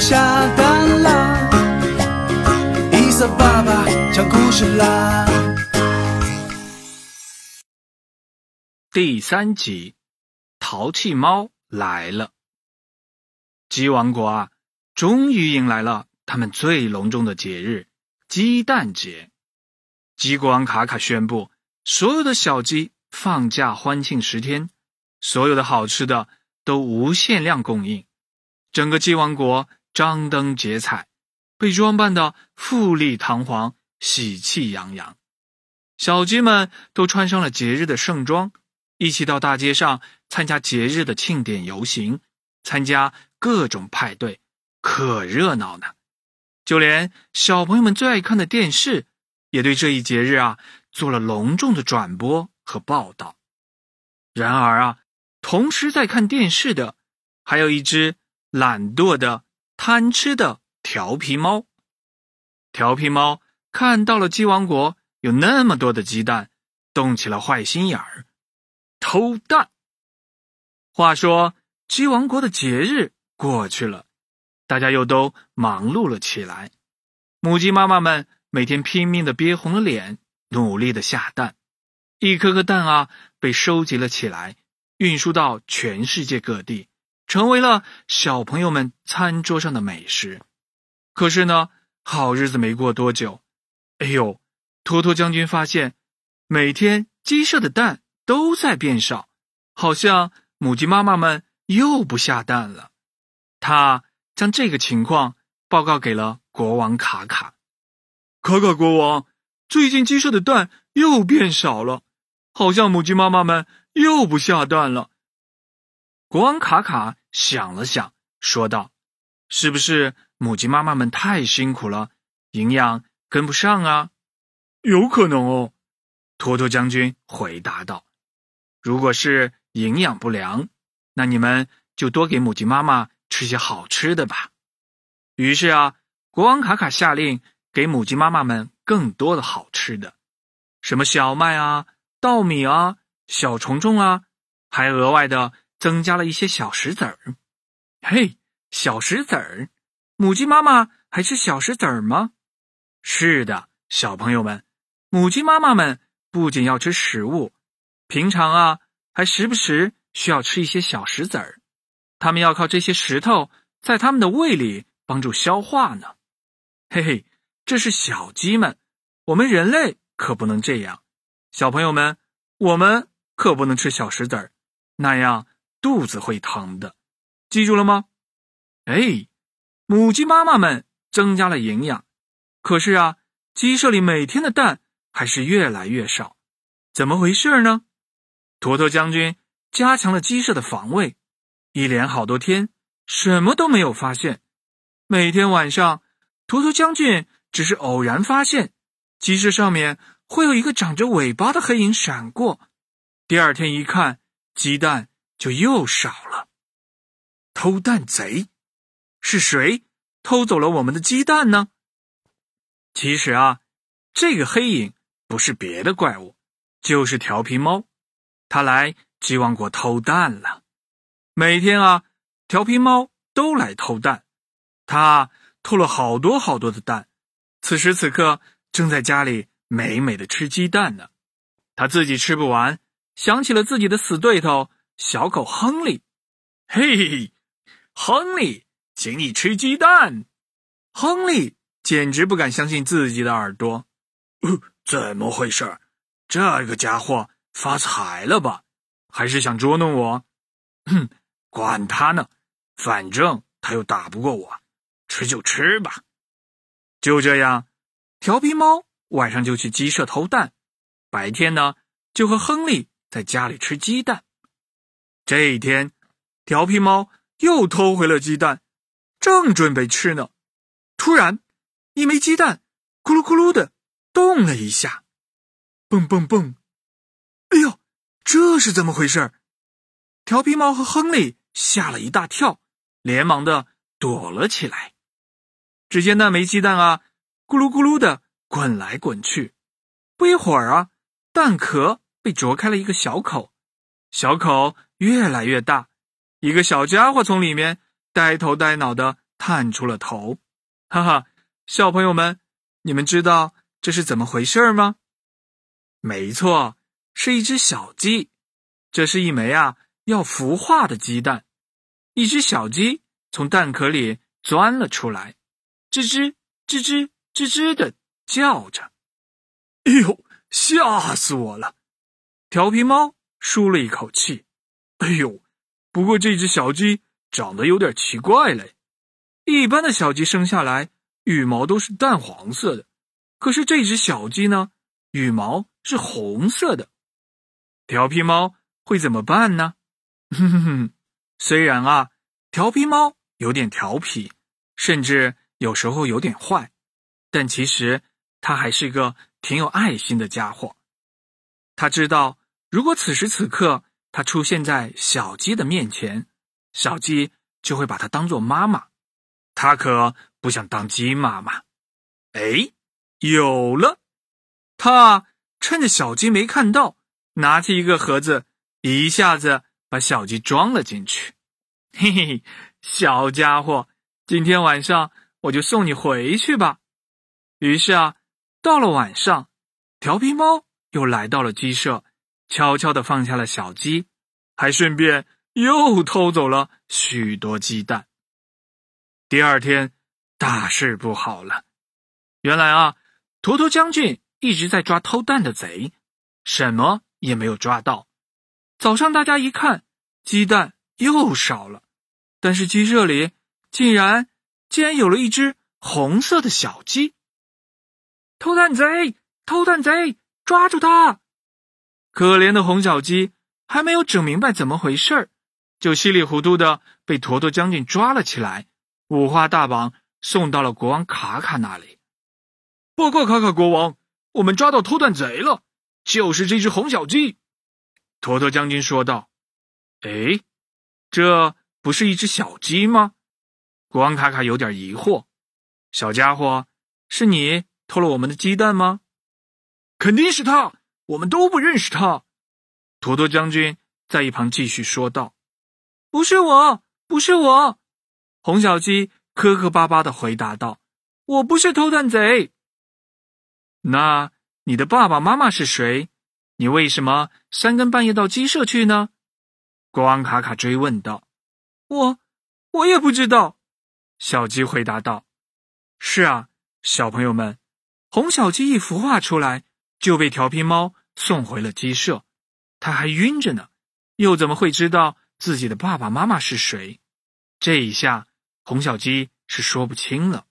下蛋啦。伊萨爸爸讲故事啦。第三集，淘气猫来了。鸡王国啊，终于迎来了他们最隆重的节日——鸡蛋节。鸡国王卡卡宣布，所有的小鸡放假欢庆十天，所有的好吃的都无限量供应。整个鸡王国张灯结彩，被装扮的富丽堂皇、喜气洋洋。小鸡们都穿上了节日的盛装。一起到大街上参加节日的庆典游行，参加各种派对，可热闹呢。就连小朋友们最爱看的电视，也对这一节日啊做了隆重的转播和报道。然而啊，同时在看电视的，还有一只懒惰的、贪吃的调皮猫。调皮猫看到了鸡王国有那么多的鸡蛋，动起了坏心眼儿。偷蛋。话说，鸡王国的节日过去了，大家又都忙碌了起来。母鸡妈妈们每天拼命的憋红了脸，努力的下蛋。一颗颗蛋啊，被收集了起来，运输到全世界各地，成为了小朋友们餐桌上的美食。可是呢，好日子没过多久，哎呦，托托将军发现，每天鸡舍的蛋。都在变少，好像母鸡妈妈们又不下蛋了。他将这个情况报告给了国王卡卡。卡卡国王，最近鸡舍的蛋又变少了，好像母鸡妈妈们又不下蛋了。国王卡卡想了想，说道：“是不是母鸡妈妈们太辛苦了，营养跟不上啊？”有可能哦，托托将军回答道。如果是营养不良，那你们就多给母鸡妈妈吃些好吃的吧。于是啊，国王卡卡下令给母鸡妈妈们更多的好吃的，什么小麦啊、稻米啊、小虫虫啊，还额外的增加了一些小石子儿。嘿，小石子儿，母鸡妈妈还吃小石子儿吗？是的，小朋友们，母鸡妈妈们不仅要吃食物。平常啊，还时不时需要吃一些小石子儿，它们要靠这些石头在它们的胃里帮助消化呢。嘿嘿，这是小鸡们，我们人类可不能这样。小朋友们，我们可不能吃小石子儿，那样肚子会疼的。记住了吗？哎，母鸡妈妈们增加了营养，可是啊，鸡舍里每天的蛋还是越来越少，怎么回事呢？坨坨将军加强了鸡舍的防卫，一连好多天什么都没有发现。每天晚上，坨坨将军只是偶然发现鸡舍上面会有一个长着尾巴的黑影闪过。第二天一看，鸡蛋就又少了。偷蛋贼是谁偷走了我们的鸡蛋呢？其实啊，这个黑影不是别的怪物，就是调皮猫。他来鸡王国偷蛋了，每天啊，调皮猫都来偷蛋，他偷了好多好多的蛋。此时此刻，正在家里美美的吃鸡蛋呢。他自己吃不完，想起了自己的死对头小狗亨利。嘿，亨利，请你吃鸡蛋。亨利简直不敢相信自己的耳朵，怎么回事？这个家伙。发财了吧？还是想捉弄我？哼，管他呢，反正他又打不过我，吃就吃吧。就这样，调皮猫晚上就去鸡舍偷蛋，白天呢就和亨利在家里吃鸡蛋。这一天，调皮猫又偷回了鸡蛋，正准备吃呢，突然，一枚鸡蛋咕噜咕噜的动了一下，蹦蹦蹦。哎呦，这是怎么回事？调皮猫和亨利吓了一大跳，连忙的躲了起来。只见那枚鸡蛋啊，咕噜咕噜的滚来滚去。不一会儿啊，蛋壳被啄开了一个小口，小口越来越大，一个小家伙从里面呆头呆脑的探出了头。哈哈，小朋友们，你们知道这是怎么回事吗？没错，是一只小鸡。这是一枚啊要孵化的鸡蛋。一只小鸡从蛋壳里钻了出来，吱吱吱吱吱吱的叫着。哎呦，吓死我了！调皮猫舒了一口气。哎呦，不过这只小鸡长得有点奇怪嘞。一般的小鸡生下来羽毛都是淡黄色的，可是这只小鸡呢，羽毛是红色的。调皮猫会怎么办呢？哼哼哼，虽然啊，调皮猫有点调皮，甚至有时候有点坏，但其实它还是个挺有爱心的家伙。他知道，如果此时此刻。他出现在小鸡的面前，小鸡就会把它当做妈妈。它可不想当鸡妈妈。哎，有了！他趁着小鸡没看到，拿起一个盒子，一下子把小鸡装了进去。嘿嘿，小家伙，今天晚上我就送你回去吧。于是啊，到了晚上，调皮猫又来到了鸡舍。悄悄地放下了小鸡，还顺便又偷走了许多鸡蛋。第二天，大事不好了。原来啊，坨坨将军一直在抓偷蛋的贼，什么也没有抓到。早上大家一看，鸡蛋又少了，但是鸡舍里竟然竟然有了一只红色的小鸡。偷蛋贼，偷蛋贼，抓住他！可怜的红小鸡还没有整明白怎么回事儿，就稀里糊涂的被坨坨将军抓了起来，五花大绑送到了国王卡卡那里。报告卡卡国王，我们抓到偷蛋贼了，就是这只红小鸡。坨坨将军说道：“哎，这不是一只小鸡吗？”国王卡卡有点疑惑：“小家伙，是你偷了我们的鸡蛋吗？”“肯定是他。”我们都不认识他，坨坨将军在一旁继续说道：“不是我，不是我。”红小鸡磕磕巴巴的回答道：“我不是偷蛋贼。”那你的爸爸妈妈是谁？你为什么三更半夜到鸡舍去呢？国王卡卡追问道。“我，我也不知道。”小鸡回答道。“是啊，小朋友们，红小鸡一孵化出来就被调皮猫。”送回了鸡舍，他还晕着呢，又怎么会知道自己的爸爸妈妈是谁？这一下，红小鸡是说不清了。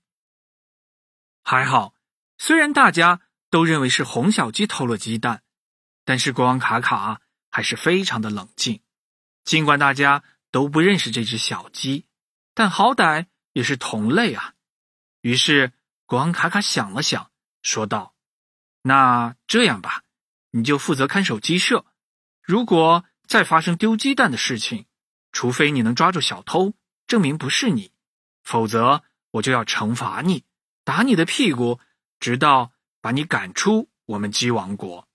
还好，虽然大家都认为是红小鸡偷了鸡蛋，但是国王卡卡还是非常的冷静。尽管大家都不认识这只小鸡，但好歹也是同类啊。于是，国王卡卡想了想，说道：“那这样吧。”你就负责看守鸡舍，如果再发生丢鸡蛋的事情，除非你能抓住小偷，证明不是你，否则我就要惩罚你，打你的屁股，直到把你赶出我们鸡王国。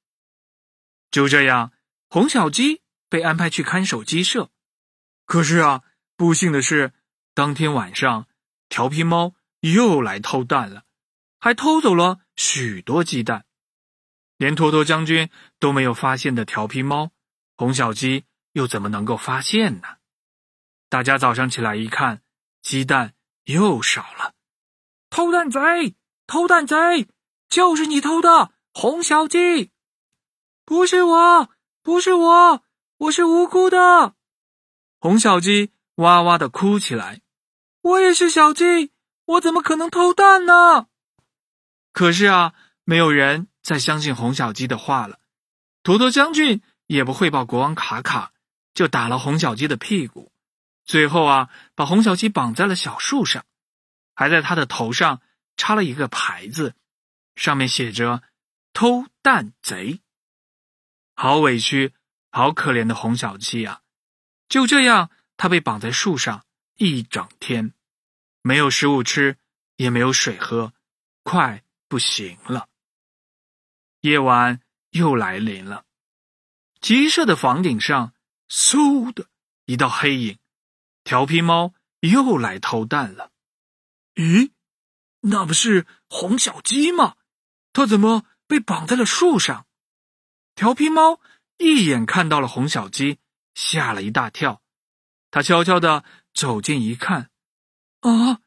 就这样，红小鸡被安排去看守鸡舍。可是啊，不幸的是，当天晚上，调皮猫又来偷蛋了，还偷走了许多鸡蛋。连托托将军都没有发现的调皮猫，红小鸡又怎么能够发现呢？大家早上起来一看，鸡蛋又少了。偷蛋贼，偷蛋贼，就是你偷的，红小鸡！不是我，不是我，我是无辜的。红小鸡哇哇的哭起来。我也是小鸡，我怎么可能偷蛋呢？可是啊，没有人。再相信红小鸡的话了，坨坨将军也不汇报国王卡卡，就打了红小鸡的屁股，最后啊，把红小鸡绑在了小树上，还在他的头上插了一个牌子，上面写着“偷蛋贼”。好委屈，好可怜的红小鸡啊！就这样，他被绑在树上一整天，没有食物吃，也没有水喝，快不行了。夜晚又来临了，鸡舍的房顶上，嗖的一道黑影，调皮猫又来偷蛋了。咦，那不是红小鸡吗？它怎么被绑在了树上？调皮猫一眼看到了红小鸡，吓了一大跳。他悄悄地走近一看，啊！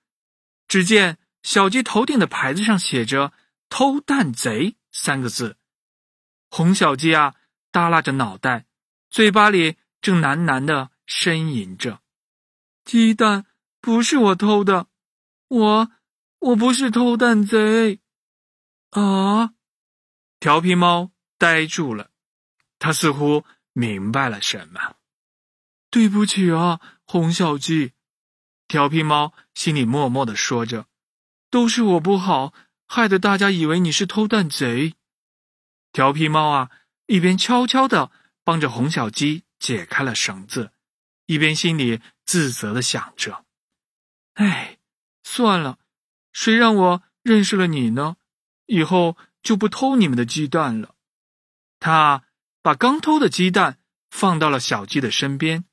只见小鸡头顶的牌子上写着“偷蛋贼”三个字。红小鸡啊，耷拉着脑袋，嘴巴里正喃喃的呻吟着：“鸡蛋不是我偷的，我我不是偷蛋贼。”啊！调皮猫呆住了，他似乎明白了什么。对不起啊，红小鸡。调皮猫心里默默的说着：“都是我不好，害得大家以为你是偷蛋贼。”调皮猫啊，一边悄悄的帮着红小鸡解开了绳子，一边心里自责的想着：“哎，算了，谁让我认识了你呢？以后就不偷你们的鸡蛋了。”他把刚偷的鸡蛋放到了小鸡的身边。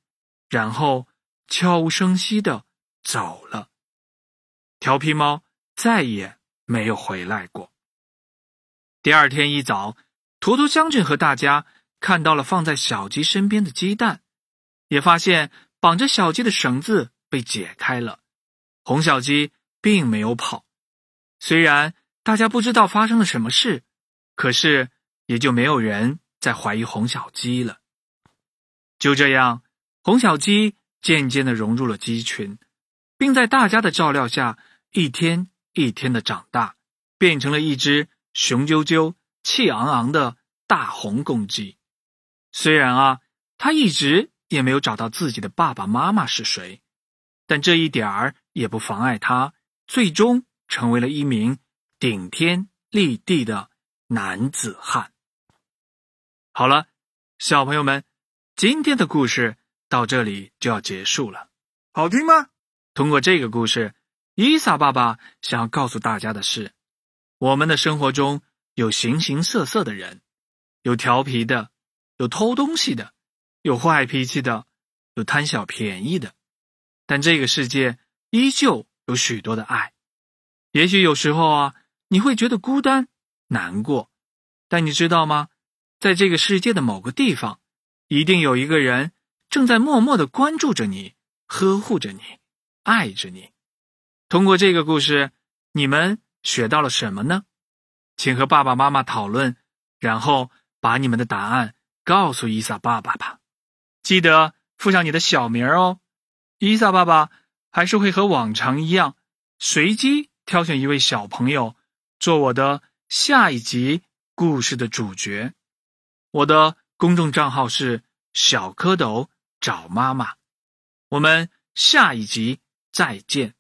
然后悄无声息的走了。调皮猫再也没有回来过。第二天一早，图图将军和大家看到了放在小鸡身边的鸡蛋，也发现绑着小鸡的绳子被解开了。红小鸡并没有跑。虽然大家不知道发生了什么事，可是也就没有人再怀疑红小鸡了。就这样。红小鸡渐渐的融入了鸡群，并在大家的照料下，一天一天的长大，变成了一只雄赳赳、气昂昂的大红公鸡。虽然啊，它一直也没有找到自己的爸爸妈妈是谁，但这一点儿也不妨碍它最终成为了一名顶天立地的男子汉。好了，小朋友们，今天的故事。到这里就要结束了，好听吗？通过这个故事，伊萨爸爸想要告诉大家的是：我们的生活中有形形色色的人，有调皮的，有偷东西的，有坏脾气的，有贪小便宜的，但这个世界依旧有许多的爱。也许有时候啊，你会觉得孤单、难过，但你知道吗？在这个世界的某个地方，一定有一个人。正在默默的关注着你，呵护着你，爱着你。通过这个故事，你们学到了什么呢？请和爸爸妈妈讨论，然后把你们的答案告诉伊萨爸爸吧。记得附上你的小名哦。伊萨爸爸还是会和往常一样，随机挑选一位小朋友做我的下一集故事的主角。我的公众账号是小蝌蚪。找妈妈，我们下一集再见。